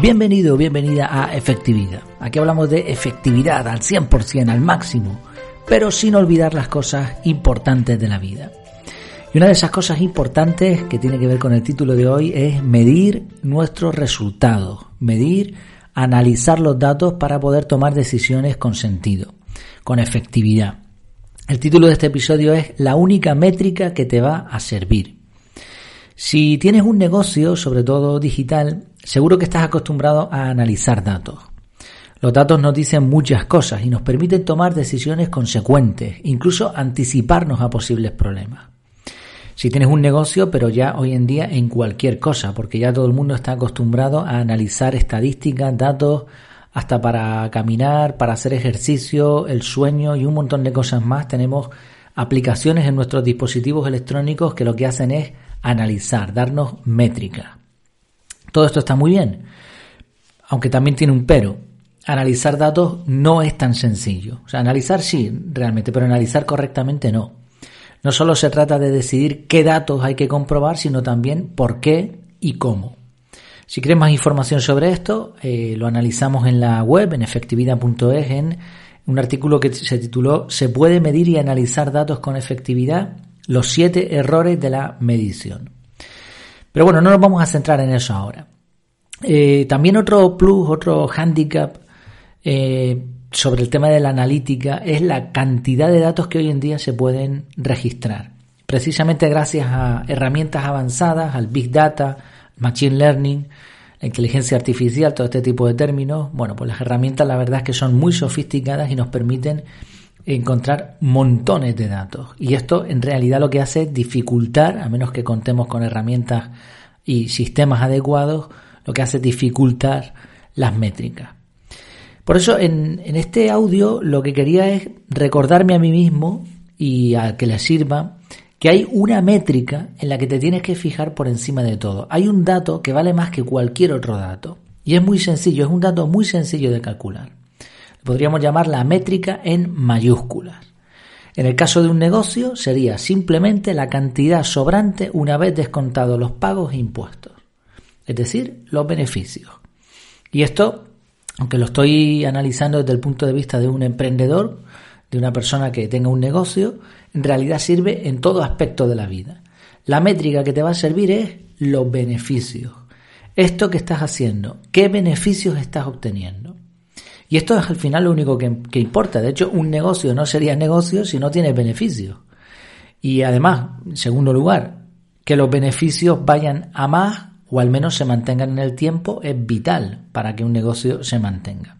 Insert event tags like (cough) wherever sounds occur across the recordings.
Bienvenido, bienvenida a Efectividad. Aquí hablamos de efectividad al 100%, al máximo, pero sin olvidar las cosas importantes de la vida. Y una de esas cosas importantes que tiene que ver con el título de hoy es medir nuestros resultados, medir, analizar los datos para poder tomar decisiones con sentido, con efectividad. El título de este episodio es La única métrica que te va a servir. Si tienes un negocio, sobre todo digital, Seguro que estás acostumbrado a analizar datos. Los datos nos dicen muchas cosas y nos permiten tomar decisiones consecuentes, incluso anticiparnos a posibles problemas. Si tienes un negocio, pero ya hoy en día en cualquier cosa, porque ya todo el mundo está acostumbrado a analizar estadísticas, datos, hasta para caminar, para hacer ejercicio, el sueño y un montón de cosas más. Tenemos aplicaciones en nuestros dispositivos electrónicos que lo que hacen es analizar, darnos métricas. Todo esto está muy bien, aunque también tiene un pero. Analizar datos no es tan sencillo. O sea, analizar sí, realmente, pero analizar correctamente no. No solo se trata de decidir qué datos hay que comprobar, sino también por qué y cómo. Si quieres más información sobre esto, eh, lo analizamos en la web, en efectividad.es, en un artículo que se tituló ¿Se puede medir y analizar datos con efectividad? Los siete errores de la medición. Pero bueno, no nos vamos a centrar en eso ahora. Eh, también otro plus, otro handicap eh, sobre el tema de la analítica es la cantidad de datos que hoy en día se pueden registrar. Precisamente gracias a herramientas avanzadas, al Big Data, Machine Learning, la inteligencia artificial, todo este tipo de términos, bueno, pues las herramientas la verdad es que son muy sofisticadas y nos permiten encontrar montones de datos. Y esto en realidad lo que hace es dificultar, a menos que contemos con herramientas y sistemas adecuados, lo que hace es dificultar las métricas. Por eso en, en este audio lo que quería es recordarme a mí mismo y a que le sirva que hay una métrica en la que te tienes que fijar por encima de todo. Hay un dato que vale más que cualquier otro dato. Y es muy sencillo, es un dato muy sencillo de calcular podríamos llamar la métrica en mayúsculas. En el caso de un negocio sería simplemente la cantidad sobrante una vez descontados los pagos e impuestos, es decir, los beneficios. Y esto, aunque lo estoy analizando desde el punto de vista de un emprendedor, de una persona que tenga un negocio, en realidad sirve en todo aspecto de la vida. La métrica que te va a servir es los beneficios. Esto que estás haciendo, ¿qué beneficios estás obteniendo? Y esto es al final lo único que, importa. De hecho, un negocio no sería negocio si no tiene beneficios. Y además, en segundo lugar, que los beneficios vayan a más o al menos se mantengan en el tiempo es vital para que un negocio se mantenga.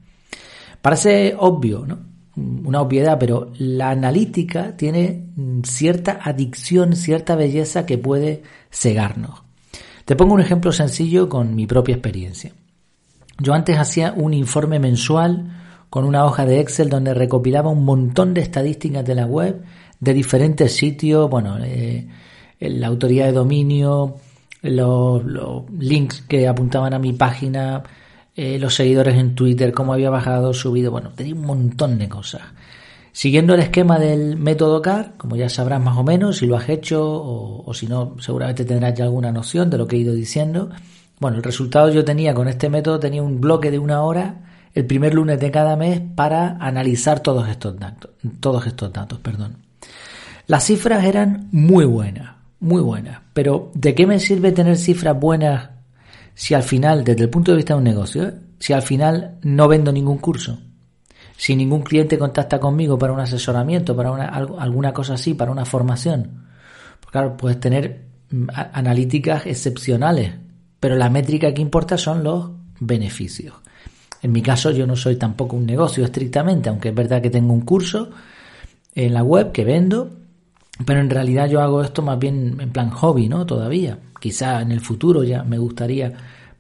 Parece obvio, ¿no? Una obviedad, pero la analítica tiene cierta adicción, cierta belleza que puede cegarnos. Te pongo un ejemplo sencillo con mi propia experiencia. Yo antes hacía un informe mensual con una hoja de Excel donde recopilaba un montón de estadísticas de la web, de diferentes sitios, bueno, eh, la autoridad de dominio, los, links que apuntaban a mi página, eh, los seguidores en Twitter, cómo había bajado, subido, bueno, tenía un montón de cosas. Siguiendo el esquema del método CAR, como ya sabrás más o menos, si lo has hecho o, o si no, seguramente tendrás ya alguna noción de lo que he ido diciendo. Bueno, el resultado yo tenía con este método, tenía un bloque de una hora el primer lunes de cada mes para analizar todos estos datos, todos estos datos, perdón. Las cifras eran muy buenas, muy buenas, pero ¿de qué me sirve tener cifras buenas si al final, desde el punto de vista de un negocio, si al final no vendo ningún curso? Si ningún cliente contacta conmigo para un asesoramiento, para una, alguna cosa así, para una formación. Pues claro, puedes tener mm, analíticas excepcionales, pero la métrica que importa son los beneficios. En mi caso yo no soy tampoco un negocio estrictamente, aunque es verdad que tengo un curso en la web que vendo, pero en realidad yo hago esto más bien en plan hobby, ¿no? Todavía. Quizá en el futuro ya me gustaría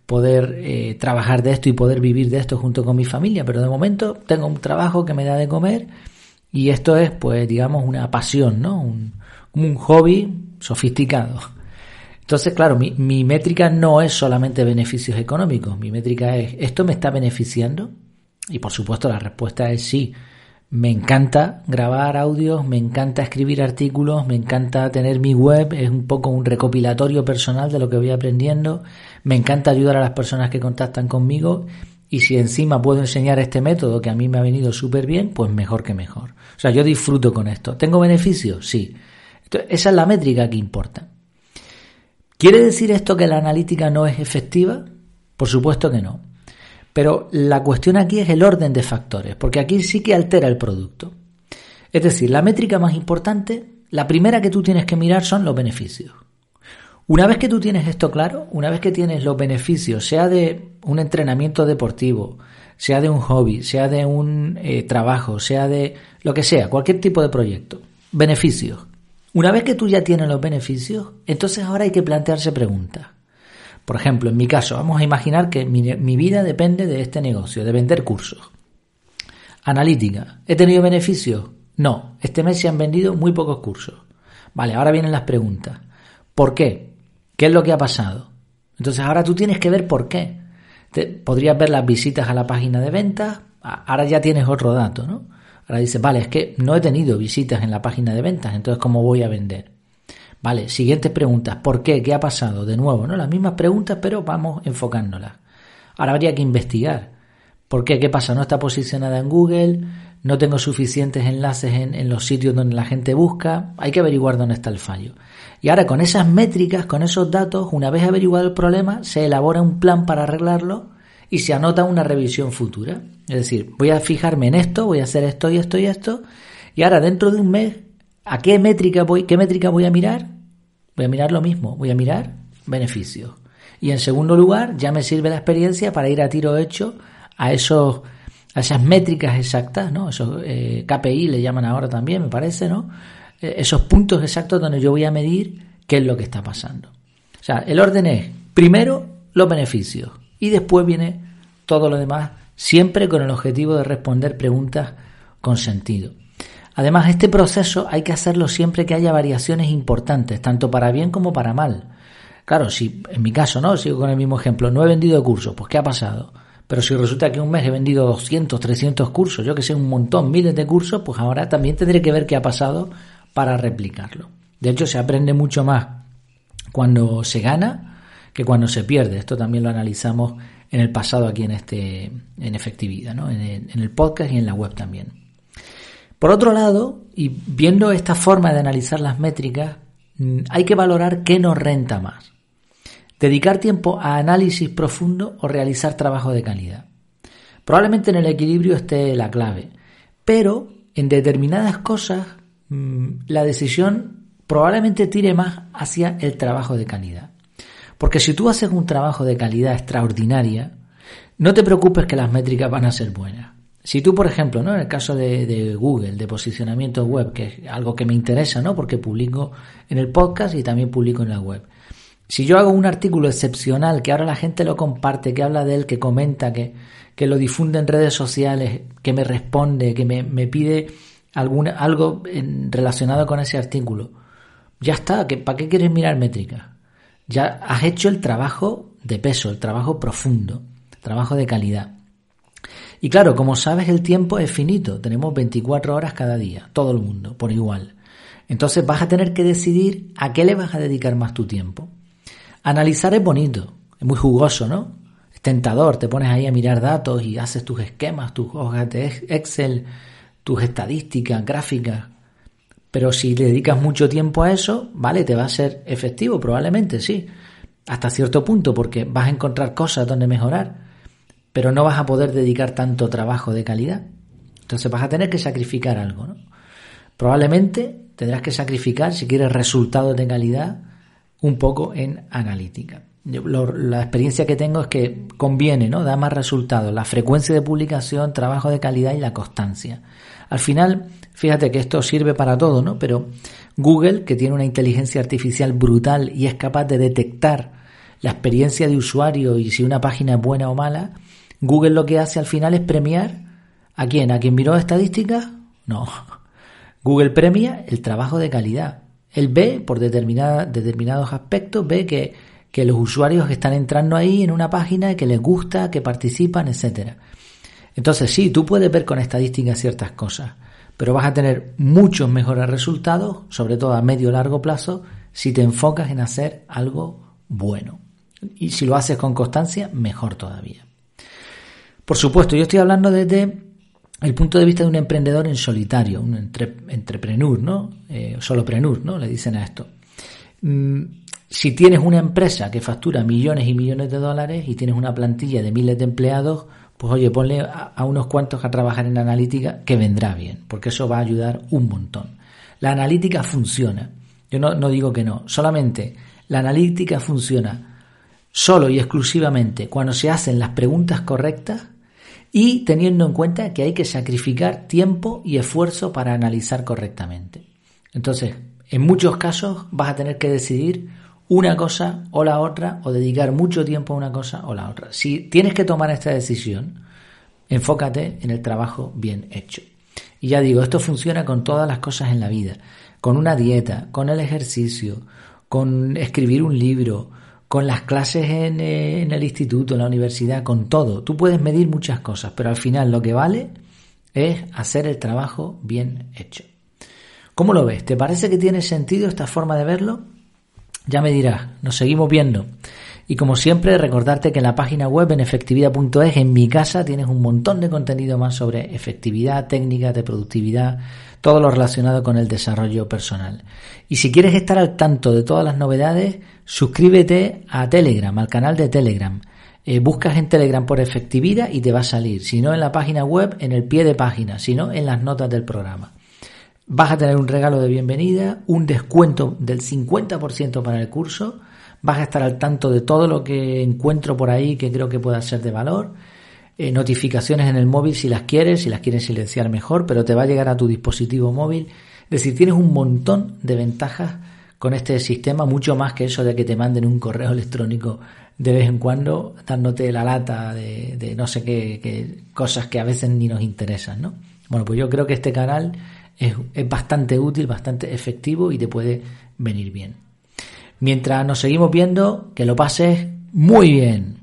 poder eh, trabajar de esto y poder vivir de esto junto con mi familia, pero de momento tengo un trabajo que me da de comer y esto es, pues, digamos, una pasión, ¿no? Un, un hobby sofisticado. Entonces, claro, mi, métrica no es solamente beneficios económicos, mi métrica es, ¿esto me está beneficiando? Y por supuesto la respuesta es sí, Me encanta grabar audios, me encanta escribir artículos, me encanta tener mi web, es un poco un recopilatorio personal de lo que voy aprendiendo, me encanta ayudar a las personas que contactan conmigo y si encima puedo enseñar este método que a mí me ha venido súper bien, pues mejor que mejor. O sea, yo disfruto con esto. ¿Tengo beneficios? Sí. esa es la métrica que importa. ¿Quiere decir esto que la analítica no es efectiva? Por supuesto que no. Pero la cuestión aquí es el orden de factores, porque aquí sí que altera el producto. Es decir, la métrica más importante, la primera que tú tienes que mirar son los beneficios. Una vez que tú tienes esto claro, una vez que tienes los beneficios, sea de un entrenamiento deportivo, sea de un hobby, sea de un eh, trabajo, sea de lo que sea, cualquier tipo de proyecto, beneficios. Una vez que tú ya tienes los beneficios, entonces ahora hay que plantearse preguntas. Por ejemplo, en mi caso, vamos a imaginar que mi, mi vida depende de este negocio, de vender cursos. Analítica. ¿He tenido beneficios? No. Este mes se han vendido muy pocos cursos. Vale, ahora vienen las preguntas. ¿Por qué? ¿Qué es lo que ha pasado? Entonces ahora tú tienes que ver por qué. Te, podrías ver las visitas a la página de ventas, ahora ya tienes otro dato, ¿no? Ahora dices, vale, es que no he tenido visitas en la página de ventas, entonces ¿cómo voy a vender? Vale, siguientes preguntas, ¿por qué? ¿Qué ha pasado? De nuevo, ¿no? Las mismas preguntas, pero vamos enfocándolas. Ahora habría que investigar. ¿Por qué? ¿Qué pasa? ¿No está posicionada en Google? ¿No tengo suficientes enlaces en, en los sitios donde la gente busca? Hay que averiguar dónde está el fallo. Y ahora con esas métricas, con esos datos, una vez averiguado el problema, se elabora un plan para arreglarlo y se anota una revisión futura. Es decir, voy a fijarme en esto, voy a hacer esto y esto y esto, y ahora dentro de un mes, ¿a qué métrica voy, qué métrica voy a mirar? Voy a mirar lo mismo, voy a mirar beneficios. Y en segundo lugar, ya me sirve la experiencia para ir a tiro hecho a esos a esas métricas exactas, ¿no? Esos eh, KPI le llaman ahora también, me parece, ¿no? Eh, esos puntos exactos donde yo voy a medir qué es lo que está pasando. O sea, el orden es primero los beneficios y después viene todo lo demás, siempre con el objetivo de responder preguntas con sentido. Además, este proceso hay que hacerlo siempre que haya variaciones importantes, tanto para bien como para mal. Claro, si en mi caso, ¿no? Sigo con el mismo ejemplo, no he vendido cursos, pues ¿qué ha pasado? Pero si resulta que un mes he vendido 200, 300 cursos, yo que sé, un montón, miles de cursos, pues ahora también tendré que ver qué ha pasado para replicarlo. De hecho, se aprende mucho más cuando se gana que cuando se pierde. Esto también lo analizamos en el pasado aquí en este en efectividad, ¿no? en, el, en el podcast y en la web también. Por otro lado, y viendo esta forma de analizar las métricas, mm, hay que valorar qué nos renta más. Dedicar tiempo a análisis profundo o realizar trabajo de calidad. Probablemente en el equilibrio esté la clave, pero en determinadas cosas Mm, la decisión probablemente tire más hacia el trabajo de calidad. Porque si tú haces un trabajo de calidad extraordinaria, no te preocupes que las métricas van a ser buenas. Si tú, por ejemplo, ¿no? en el caso de, Google, de posicionamiento web, que es algo que me interesa, ¿no? porque publico en el podcast y también publico en la web. Si yo hago un artículo excepcional, que ahora la gente lo comparte, que habla de él, que comenta, que, que lo difunde en redes sociales, que me responde, que me, me pide algo relacionado con ese artículo. Ya está, ¿para qué quieres mirar métricas? Ya has hecho el trabajo de peso, el trabajo profundo, trabajo de calidad. Y claro, como sabes, el tiempo es finito, tenemos 24 horas cada día, todo el mundo, por igual. Entonces vas a tener que decidir a qué le vas a dedicar más tu tiempo. Analizar es bonito, es muy jugoso, ¿no? Es tentador, te pones ahí a mirar datos y haces tus esquemas, tus hojas de Excel, tus estadísticas, gráficas. Pero si le dedicas mucho tiempo a eso, vale, te va a ser efectivo, probablemente sí, hasta cierto punto, porque vas a encontrar cosas donde mejorar, pero no vas a poder dedicar tanto trabajo de calidad. Entonces vas a tener que sacrificar algo, ¿no? Probablemente tendrás que sacrificar, si quieres resultados de calidad, un poco en analítica. la experiencia que tengo es que conviene, ¿no? Da más resultados. La frecuencia de publicación, trabajo de calidad y la constancia. Al final, fíjate que esto sirve para todo, ¿no? Pero Google, que tiene una inteligencia artificial brutal y es capaz de detectar la experiencia de usuario y si una página es buena o mala, Google lo que hace al final es premiar a quién, a quien miró estadísticas, no. Google premia el trabajo de calidad. Él ve por determinados aspectos, ve que, que los usuarios que están entrando ahí en una página, que les gusta, que participan, etcétera. Entonces sí, tú puedes ver con estadísticas ciertas cosas, pero vas a tener muchos mejores resultados, sobre todo a medio largo plazo, si te enfocas en hacer algo bueno. Y si lo haces con constancia, mejor todavía. Por supuesto, yo estoy hablando desde el punto de vista de un emprendedor en solitario, un entrepreneur, ¿no? Eh, solopreneur, ¿no? Le dicen a esto. Mm, si tienes una empresa que factura millones y millones de dólares y tienes una plantilla de miles de empleados, pues oye, ponle a, unos cuantos a trabajar en analítica que vendrá bien, porque eso va a ayudar un montón. La analítica funciona. Yo no, no digo que no, solamente la analítica funciona solo y exclusivamente cuando se hacen las preguntas correctas y teniendo en cuenta que hay que sacrificar tiempo y esfuerzo para analizar correctamente. Entonces, en muchos casos vas a tener que decidir una cosa o la otra o dedicar mucho tiempo a una cosa o la otra. Si tienes que tomar esta decisión, enfócate en el trabajo bien hecho. Y ya digo, esto funciona con todas las cosas en la vida, con una dieta, con el ejercicio, con escribir un libro, con las clases en, eh, en, el instituto, en la universidad, con todo. Tú puedes medir muchas cosas, pero al final lo que vale es hacer el trabajo bien hecho. ¿Cómo lo ves? ¿Te parece que tiene sentido esta forma de verlo? Ya me dirás, nos seguimos viendo. Y como siempre, recordarte que en la página web en efectividad.es, en mi casa, tienes un montón de contenido más sobre efectividad, técnicas de productividad, todo lo relacionado con el desarrollo personal. Y si quieres estar al tanto de todas las novedades, suscríbete a Telegram, al canal de Telegram. Eh, buscas en Telegram por efectividad y te va a salir. Si no en la página web, en el pie de página, si no en las notas del programa. Vas a tener un regalo de bienvenida, un descuento del 50% para el curso, vas a estar al tanto de todo lo que encuentro por ahí que creo que pueda ser de valor, eh, notificaciones en el móvil si las quieres, si las quieres silenciar mejor, pero te va a llegar a tu dispositivo móvil. Es decir, tienes un montón de ventajas con este sistema, mucho más que eso de que te manden un correo (laughs) electrónico de vez en cuando dándote la lata de, no sé qué, qué, cosas que a veces ni nos interesan, ¿no? Bueno, pues yo creo que este canal es, bastante útil, bastante efectivo y te puede venir bien. Mientras nos seguimos viendo, que lo pases muy bien.